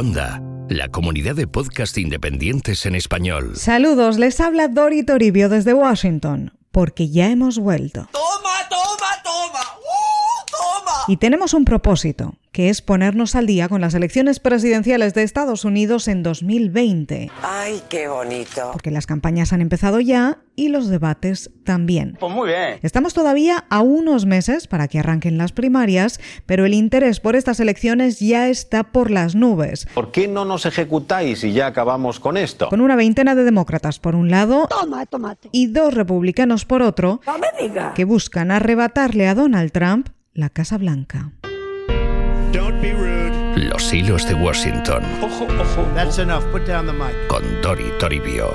Onda, la comunidad de podcast independientes en español. Saludos, les habla Dori Toribio desde Washington, porque ya hemos vuelto. ¡Toma, toma, toma! ¡Uh, toma! Y tenemos un propósito, que es ponernos al día con las elecciones presidenciales de Estados Unidos en 2020. ¡Ay, qué bonito! Porque las campañas han empezado ya y los debates también. Pues muy bien. Estamos todavía a unos meses para que arranquen las primarias, pero el interés por estas elecciones ya está por las nubes. ¿Por qué no nos ejecutáis y ya acabamos con esto? Con una veintena de demócratas por un lado y dos republicanos por otro ¡No me diga! que buscan arrebatarle a Donald Trump la Casa Blanca. Los hilos de Washington That's enough. Put down the mic. con Dori Toribio.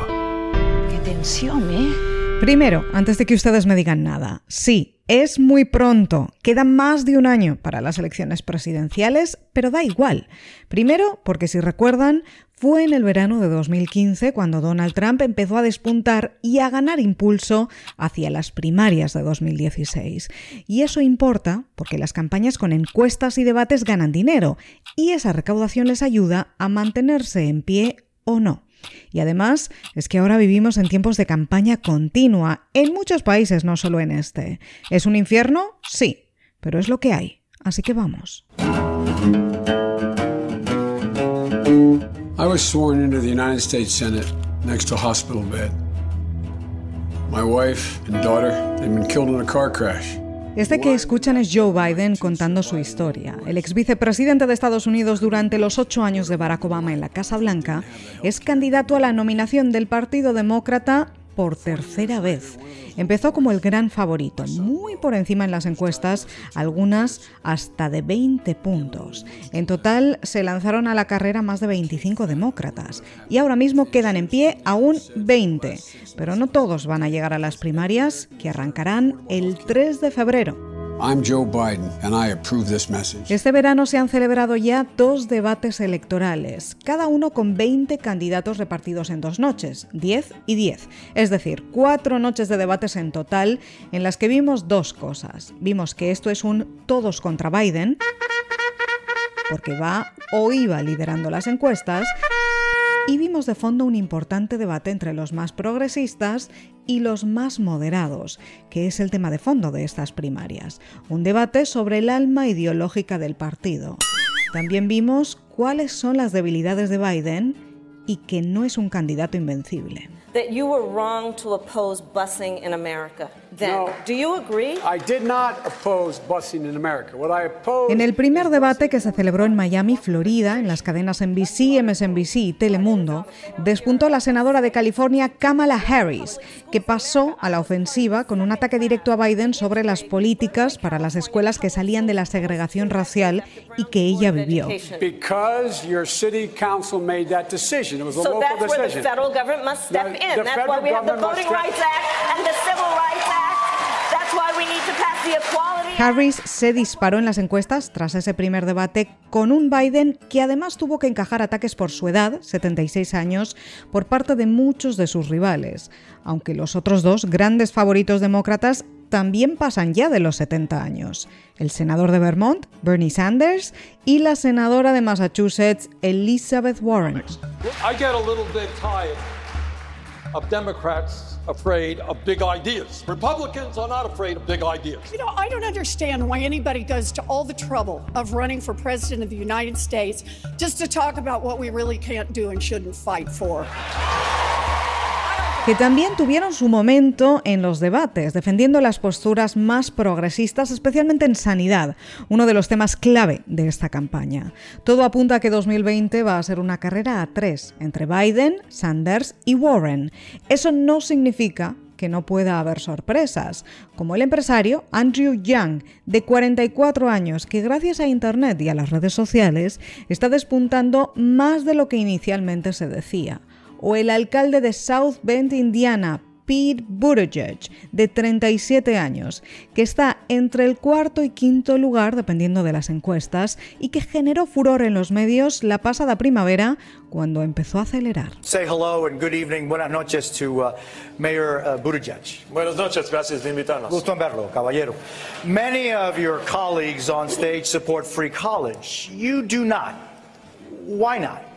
Qué tensión, ¿eh? Primero, antes de que ustedes me digan nada, sí, es muy pronto, queda más de un año para las elecciones presidenciales, pero da igual. Primero, porque si recuerdan, fue en el verano de 2015 cuando Donald Trump empezó a despuntar y a ganar impulso hacia las primarias de 2016. Y eso importa porque las campañas con encuestas y debates ganan dinero, y esa recaudación les ayuda a mantenerse en pie o no. Y además es que ahora vivimos en tiempos de campaña continua, en muchos países, no solo en este. ¿Es un infierno? Sí, pero es lo que hay. Así que vamos. I was sworn into the United States Senate next to a hospital bed. My wife and daughter, they'd been killed in a car crash. Este que escuchan es Joe Biden contando su historia. El ex vicepresidente de Estados Unidos durante los ocho años de Barack Obama en la Casa Blanca es candidato a la nominación del Partido Demócrata por tercera vez. Empezó como el gran favorito, muy por encima en las encuestas, algunas hasta de 20 puntos. En total se lanzaron a la carrera más de 25 demócratas y ahora mismo quedan en pie aún 20. Pero no todos van a llegar a las primarias que arrancarán el 3 de febrero. I'm Joe Biden, and I approve this message. Este verano se han celebrado ya dos debates electorales, cada uno con 20 candidatos repartidos en dos noches, 10 y 10. Es decir, cuatro noches de debates en total en las que vimos dos cosas. Vimos que esto es un todos contra Biden, porque va o iba liderando las encuestas, y vimos de fondo un importante debate entre los más progresistas y los más moderados, que es el tema de fondo de estas primarias. Un debate sobre el alma ideológica del partido. También vimos cuáles son las debilidades de Biden y que no es un candidato invencible. that you were wrong to oppose busing in America then. No. Do you agree? I did not oppose busing in America. What I opposed En el primer debate que se celebró en Miami, Florida, en las cadenas NBC, MSNBC y Telemundo, despuntó la senadora de California Kamala Harris, que pasó a la ofensiva con un ataque directo a Biden sobre las políticas para las escuelas que salían de la segregación racial y que ella vivió. because your city council made that decision. It was a So local that's where the decision. federal government must step The- in. the That's why we have the Voting Rights Act and the Civil Rights Act. That's why we need to pass the Equality. Harris se disparó en las encuestas tras ese primer debate con un Biden que además tuvo que encajar ataques por su edad, 76 años, por parte de muchos de sus rivales, aunque los otros dos grandes favoritos demócratas también pasan ya de los 70 años, el senador de Vermont, Bernie Sanders, y la senadora de Massachusetts, Elizabeth Warren. I get a little bit tired of Democrats afraid of big ideas. Republicans are not afraid of big ideas. You know, I don't understand why anybody goes to all the trouble of running for president of the United States just to talk about what we really can't do and shouldn't fight for. Que también tuvieron su momento en los debates, defendiendo las posturas más progresistas, especialmente en sanidad, uno de los temas clave de esta campaña. Todo apunta a que 2020 va a ser una carrera a tres, entre Biden, Sanders y Warren. Eso no significa que no pueda haber sorpresas, como el empresario Andrew Young, de 44 años, que gracias a Internet y a las redes sociales está despuntando más de lo que inicialmente se decía o el alcalde de South Bend, Indiana, Pete Buttigieg, de 37 años, que está entre el cuarto y quinto lugar, dependiendo de las encuestas, y que generó furor en los medios la pasada primavera cuando empezó a acelerar. Say hello and good evening, buenas noches to uh, Mayor uh, Buttigieg. Buenas noches, gracias por invitarnos. Gusto en verlo, caballero. Many of your colleagues on stage support free college. You do not.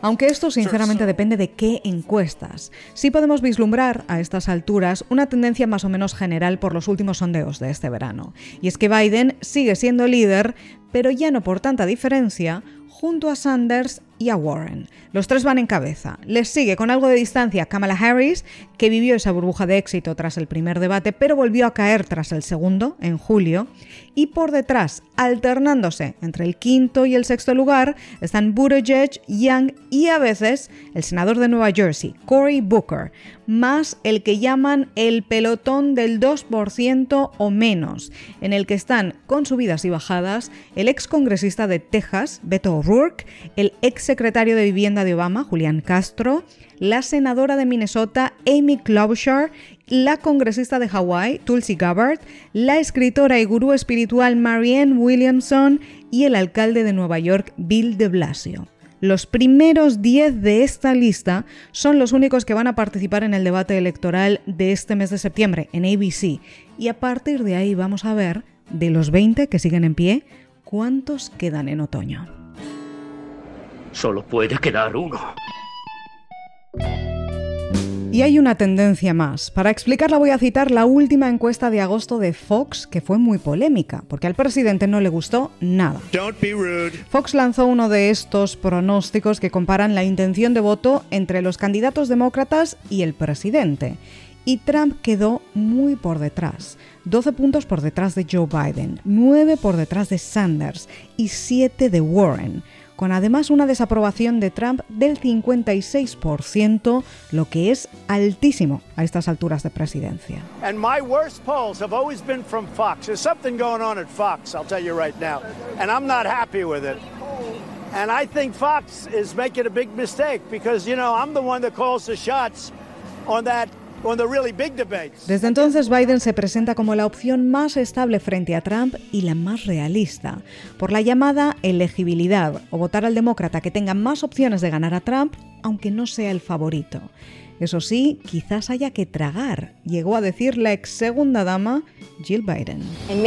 Aunque esto sinceramente depende de qué encuestas. Sí podemos vislumbrar a estas alturas una tendencia más o menos general por los últimos sondeos de este verano. Y es que Biden sigue siendo líder, pero ya no por tanta diferencia, junto a Sanders y a Warren. Los tres van en cabeza. Les sigue con algo de distancia Kamala Harris, que vivió esa burbuja de éxito tras el primer debate, pero volvió a caer tras el segundo, en julio. Y por detrás, alternándose entre el quinto y el sexto lugar, están Buttigieg, Young y a veces el senador de Nueva Jersey, Cory Booker, más el que llaman el pelotón del 2% o menos, en el que están con subidas y bajadas el ex congresista de Texas, Beto O'Rourke, el ex secretario de Vivienda de Obama, Julián Castro, la senadora de Minnesota, Amy Klobuchar, la congresista de Hawái, Tulsi Gabbard, la escritora y gurú espiritual Marianne Williamson y el alcalde de Nueva York, Bill de Blasio. Los primeros 10 de esta lista son los únicos que van a participar en el debate electoral de este mes de septiembre en ABC. Y a partir de ahí vamos a ver, de los 20 que siguen en pie, cuántos quedan en otoño. Solo puede quedar uno. Y hay una tendencia más. Para explicarla voy a citar la última encuesta de agosto de Fox, que fue muy polémica, porque al presidente no le gustó nada. Fox lanzó uno de estos pronósticos que comparan la intención de voto entre los candidatos demócratas y el presidente. Y Trump quedó muy por detrás. 12 puntos por detrás de Joe Biden, 9 por detrás de Sanders y 7 de Warren con además una desaprobación de Trump del 56%, lo que es altísimo a estas alturas de presidencia. And my worst polls have always been from Fox. There's something going on at Fox, I'll tell you right now, and I'm not happy with it. And I think Fox is making a big mistake because, you know, I'm the one that calls the shots on that desde entonces Biden se presenta como la opción más estable frente a Trump y la más realista, por la llamada elegibilidad o votar al demócrata que tenga más opciones de ganar a Trump, aunque no sea el favorito. Eso sí, quizás haya que tragar, llegó a decir la ex segunda dama Jill Biden. And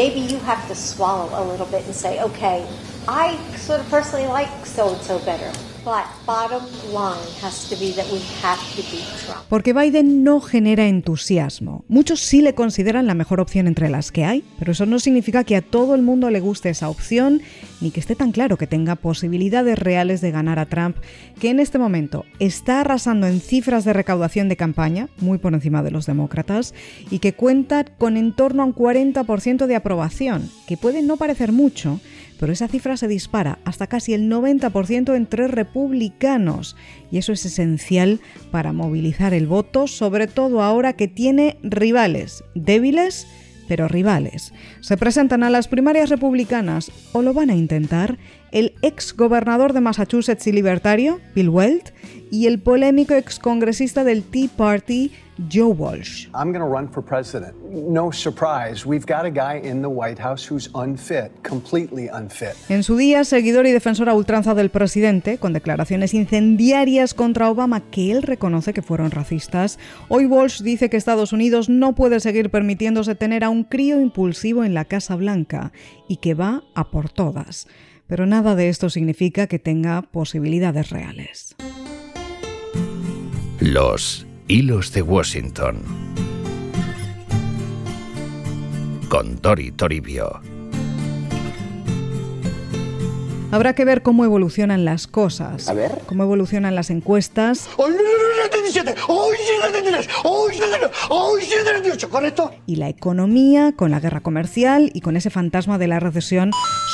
Porque Biden no genera entusiasmo. Muchos sí le consideran la mejor opción entre las que hay, pero eso no significa que a todo el mundo le guste esa opción, ni que esté tan claro que tenga posibilidades reales de ganar a Trump, que en este momento está arrasando en cifras de recaudación de campaña, muy por encima de los demócratas, y que cuenta con en torno a un 40% de aprobación, que puede no parecer mucho, pero esa cifra se dispara hasta casi el 90% entre republicanos y eso es esencial para movilizar el voto, sobre todo ahora que tiene rivales débiles pero rivales. Se presentan a las primarias republicanas o lo van a intentar el ex gobernador de Massachusetts y libertario, Bill Weld, y el polémico ex congresista del Tea Party, Joe Walsh. I'm going to run for president. No surprise, we've got a guy in the White House who's unfit, completely unfit. En su día, seguidor y defensor a ultranza del presidente, con declaraciones incendiarias contra Obama que él reconoce que fueron racistas, hoy Walsh dice que Estados Unidos no puede seguir permitiéndose tener a un crío impulsivo en la Casa Blanca y que va a por todas. Pero nada de esto significa que tenga posibilidades reales. Los hilos de Washington. Con Tori Toribio. Habrá que ver cómo evolucionan las cosas. A ver. Cómo evolucionan las encuestas. Y la economía, con la guerra comercial y con ese fantasma de la recesión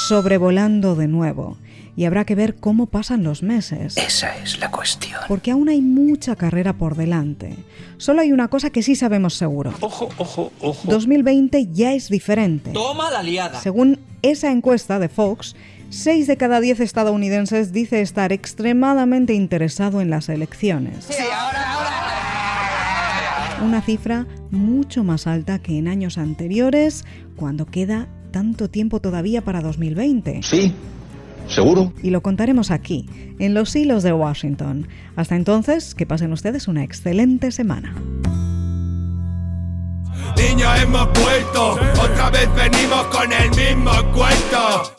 sobrevolando de nuevo y habrá que ver cómo pasan los meses. Esa es la cuestión. Porque aún hay mucha carrera por delante. Solo hay una cosa que sí sabemos seguro. Ojo, ojo, ojo. 2020 ya es diferente. Toma la liada. Según esa encuesta de Fox, 6 de cada 10 estadounidenses dice estar extremadamente interesado en las elecciones. Sí, ahora, ahora. Una cifra mucho más alta que en años anteriores, cuando queda tanto tiempo todavía para 2020. Sí, ¿Seguro? Y lo contaremos aquí, en los hilos de Washington. Hasta entonces, que pasen ustedes una excelente semana. Niños hemos vuelto, otra vez venimos con el mismo cuento.